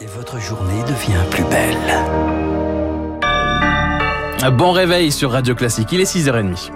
Et votre journée devient plus belle. Bon réveil sur Radio Classique, il est 6h30.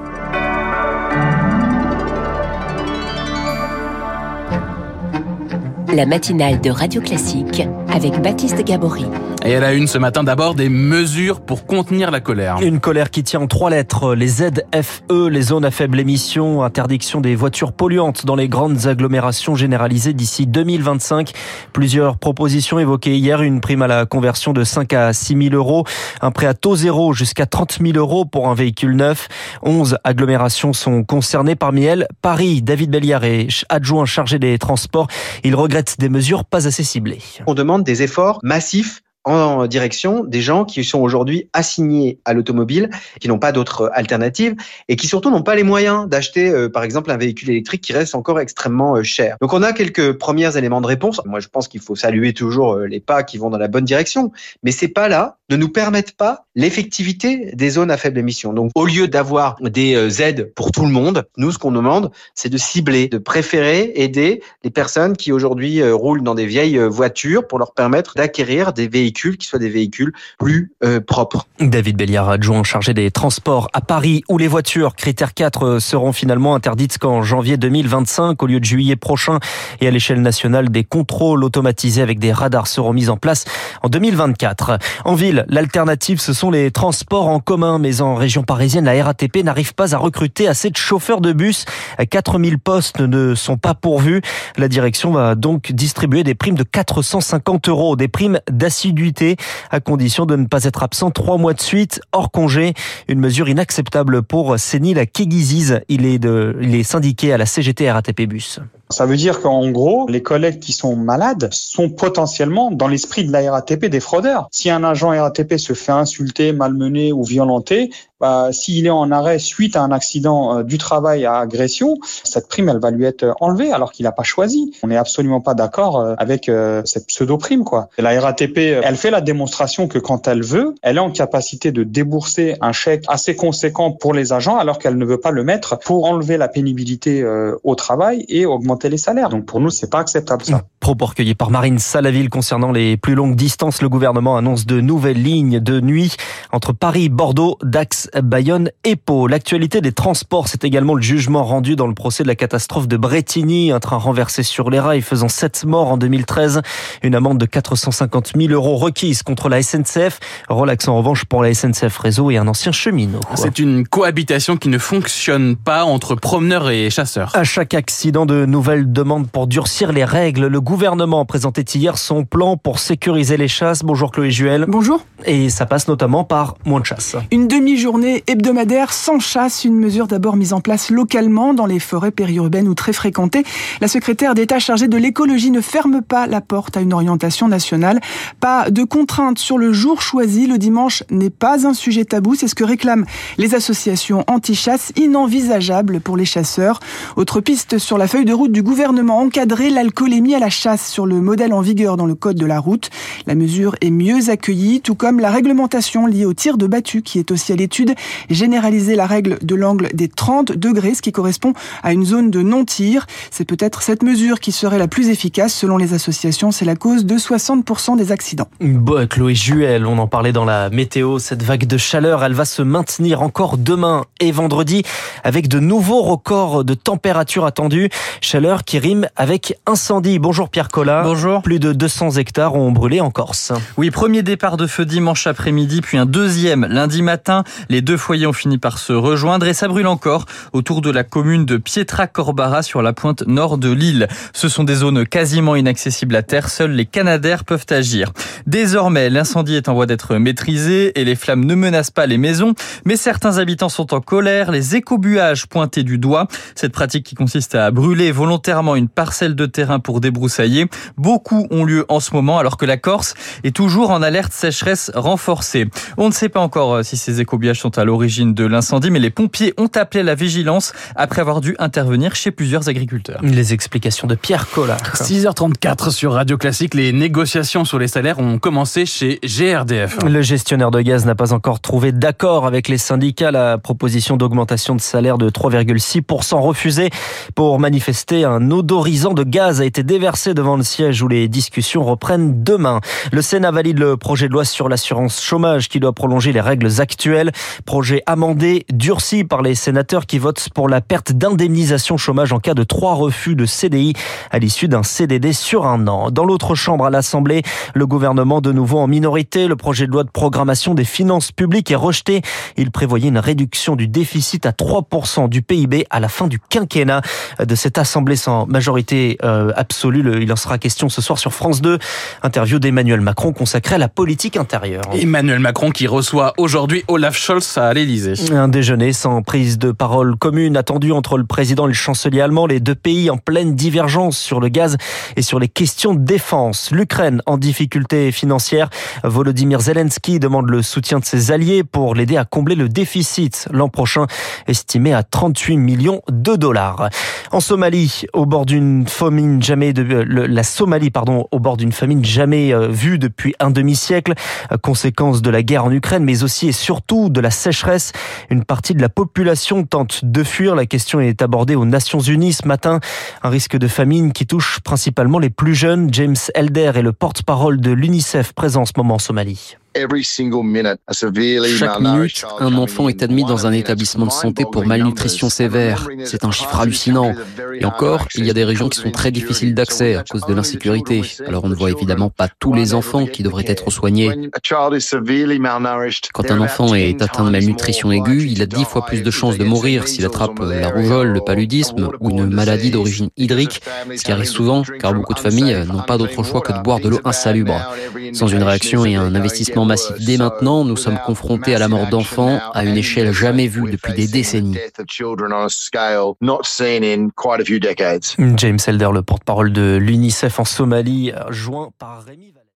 La matinale de Radio Classique avec Baptiste Gabory. Et elle a une ce matin d'abord des mesures pour contenir la colère. Une colère qui tient en trois lettres. Les ZFE, les zones à faible émission, interdiction des voitures polluantes dans les grandes agglomérations généralisées d'ici 2025. Plusieurs propositions évoquées hier. Une prime à la conversion de 5 à 6 000 euros. Un prêt à taux zéro jusqu'à 30 000 euros pour un véhicule neuf. 11 agglomérations sont concernées. Parmi elles, Paris. David Belliard est adjoint chargé des transports. Il regrette des mesures pas assez ciblées. On demande des efforts massifs en direction des gens qui sont aujourd'hui assignés à l'automobile, qui n'ont pas d'autre alternative et qui surtout n'ont pas les moyens d'acheter, euh, par exemple, un véhicule électrique qui reste encore extrêmement euh, cher. Donc on a quelques premiers éléments de réponse. Moi, je pense qu'il faut saluer toujours euh, les pas qui vont dans la bonne direction, mais ces pas-là ne nous permettent pas l'effectivité des zones à faible émission. Donc au lieu d'avoir des aides pour tout le monde, nous, ce qu'on demande, c'est de cibler, de préférer aider les personnes qui aujourd'hui roulent dans des vieilles voitures pour leur permettre d'acquérir des véhicules qui soient des véhicules plus euh, propres. David Belliard, adjoint chargé des transports à Paris, où les voitures critères 4 euh, seront finalement interdites qu'en janvier 2025 au lieu de juillet prochain. Et à l'échelle nationale, des contrôles automatisés avec des radars seront mis en place en 2024. En ville, l'alternative, ce sont les transports en commun. Mais en région parisienne, la RATP n'arrive pas à recruter assez de chauffeurs de bus. 4000 postes ne sont pas pourvus. La direction va donc distribuer des primes de 450 euros, des primes d'assiduité à condition de ne pas être absent trois mois de suite hors congé. Une mesure inacceptable pour Sénil Kegiziz. Il est, de, il est syndiqué à la CGT RATP Bus. Ça veut dire qu'en gros, les collègues qui sont malades sont potentiellement dans l'esprit de la RATP des fraudeurs. Si un agent RATP se fait insulter, malmener ou violenter, bah, s'il est en arrêt suite à un accident euh, du travail à agression, cette prime, elle va lui être enlevée alors qu'il n'a pas choisi. On n'est absolument pas d'accord euh, avec euh, cette pseudo-prime. quoi. la RATP, elle fait la démonstration que quand elle veut, elle est en capacité de débourser un chèque assez conséquent pour les agents alors qu'elle ne veut pas le mettre pour enlever la pénibilité au travail et augmenter les salaires. Donc pour nous, c'est pas acceptable ça. Propos recueillis par Marine Salaville concernant les plus longues distances. Le gouvernement annonce de nouvelles lignes de nuit entre Paris, Bordeaux, Dax, Bayonne et Pau. L'actualité des transports, c'est également le jugement rendu dans le procès de la catastrophe de Bretigny, un train renversé sur les rails faisant 7 morts en 2013. Une amende de 450 000 euros requise contre la SNCF. Relax en revanche pour la SNCF Réseau et un ancien cheminot. C'est une cohabitation qui ne fonctionne pas entre promeneurs et chasseurs. À chaque accident de nouvelles demande pour durcir les règles. Le gouvernement présentait hier son plan pour sécuriser les chasses. Bonjour Chloé Juel. Bonjour. Et ça passe notamment par moins de chasse. Une demi-journée hebdomadaire sans chasse, une mesure d'abord mise en place localement dans les forêts périurbaines ou très fréquentées. La secrétaire d'État chargée de l'écologie ne ferme pas la porte à une orientation nationale. Pas de contraintes sur le jour choisi. Le dimanche n'est pas un sujet tabou. C'est ce que réclament les associations anti-chasse, inenvisageable pour les chasseurs. Autre piste sur la feuille de route du gouvernement encadrer l'alcoolémie à la chasse sur le modèle en vigueur dans le code de la route. La mesure est mieux accueillie, tout comme la réglementation liée au tir de battu qui est aussi à l'étude. Généraliser la règle de l'angle des 30 degrés, ce qui correspond à une zone de non-tir. C'est peut-être cette mesure qui serait la plus efficace. Selon les associations, c'est la cause de 60% des accidents. Chloé Juel, on en parlait dans la météo. Cette vague de chaleur, elle va se maintenir encore demain et vendredi avec de nouveaux records de température attendus. Chaleur qui rime avec incendie. Bonjour Pierre Collat. Bonjour. Plus de 200 hectares ont brûlé en Corse. Oui, premier départ de feu dimanche après-midi, puis un deuxième lundi matin. Les deux foyers ont fini par se rejoindre et ça brûle encore autour de la commune de Pietra Corbara sur la pointe nord de l'île. Ce sont des zones quasiment inaccessibles à terre. Seuls les Canadaires peuvent agir. Désormais, l'incendie est en voie d'être maîtrisé et les flammes ne menacent pas les maisons, mais certains habitants sont en colère. Les écobuages pointés du doigt. Cette pratique qui consiste à brûler volontairement une parcelle de terrain pour débroussailler. Beaucoup ont lieu en ce moment alors que la Corse est toujours en alerte sécheresse renforcée. On ne sait pas encore euh, si ces écobiages sont à l'origine de l'incendie, mais les pompiers ont appelé à la vigilance après avoir dû intervenir chez plusieurs agriculteurs. Les explications de Pierre Collard. 6h34 sur Radio Classique, les négociations sur les salaires ont commencé chez GRDF. Le gestionnaire de gaz n'a pas encore trouvé d'accord avec les syndicats. La proposition d'augmentation de salaire de 3,6% refusée pour manifester un odorisant de gaz a été déversé devant le siège où les discussions reprennent demain. Le Sénat valide le projet de loi sur l'assurance chômage qui doit prolonger les règles actuelles. Projet amendé, durci par les sénateurs qui votent pour la perte d'indemnisation chômage en cas de trois refus de CDI à l'issue d'un CDD sur un an. Dans l'autre chambre à l'Assemblée, le gouvernement de nouveau en minorité. Le projet de loi de programmation des finances publiques est rejeté. Il prévoyait une réduction du déficit à 3% du PIB à la fin du quinquennat de cette Assemblée sans majorité euh, absolue. Il en sera question ce soir sur France 2. Interview d'Emmanuel Macron consacrée à la politique intérieure. Emmanuel Macron qui reçoit aujourd'hui Olaf Scholz à l'Elysée. Un déjeuner sans prise de parole commune attendu entre le président et le chancelier allemand, les deux pays en pleine divergence sur le gaz et sur les questions de défense. L'Ukraine en difficulté financière. Volodymyr Zelensky demande le soutien de ses alliés pour l'aider à combler le déficit l'an prochain, estimé à 38 millions de dollars. En Somalie, au bord d'une famine jamais de la Somalie, pardon, au bord d'une famine jamais euh, vue depuis un demi-siècle, conséquence de la guerre en Ukraine, mais aussi et surtout de la sécheresse. Une partie de la population tente de fuir. La question est abordée aux Nations Unies ce matin. Un risque de famine qui touche principalement les plus jeunes. James Elder est le porte-parole de l'UNICEF présent en ce moment en Somalie. Chaque minute, un enfant est admis dans un établissement de santé pour malnutrition sévère. C'est un chiffre hallucinant. Et encore, il y a des régions qui sont très difficiles d'accès à cause de l'insécurité. Alors on ne voit évidemment pas tous les enfants qui devraient être soignés. Quand un enfant est atteint de malnutrition aiguë, il a dix fois plus de chances de mourir s'il attrape la rougeole, le paludisme ou une maladie d'origine hydrique, ce qui arrive souvent car beaucoup de familles n'ont pas d'autre choix que de boire de l'eau insalubre. Sans une réaction et un investissement massif dès maintenant, nous sommes confrontés à la mort d'enfants à une échelle jamais vue depuis des décennies. James Elder, le porte-parole de l'UNICEF en Somalie, joint par Rémi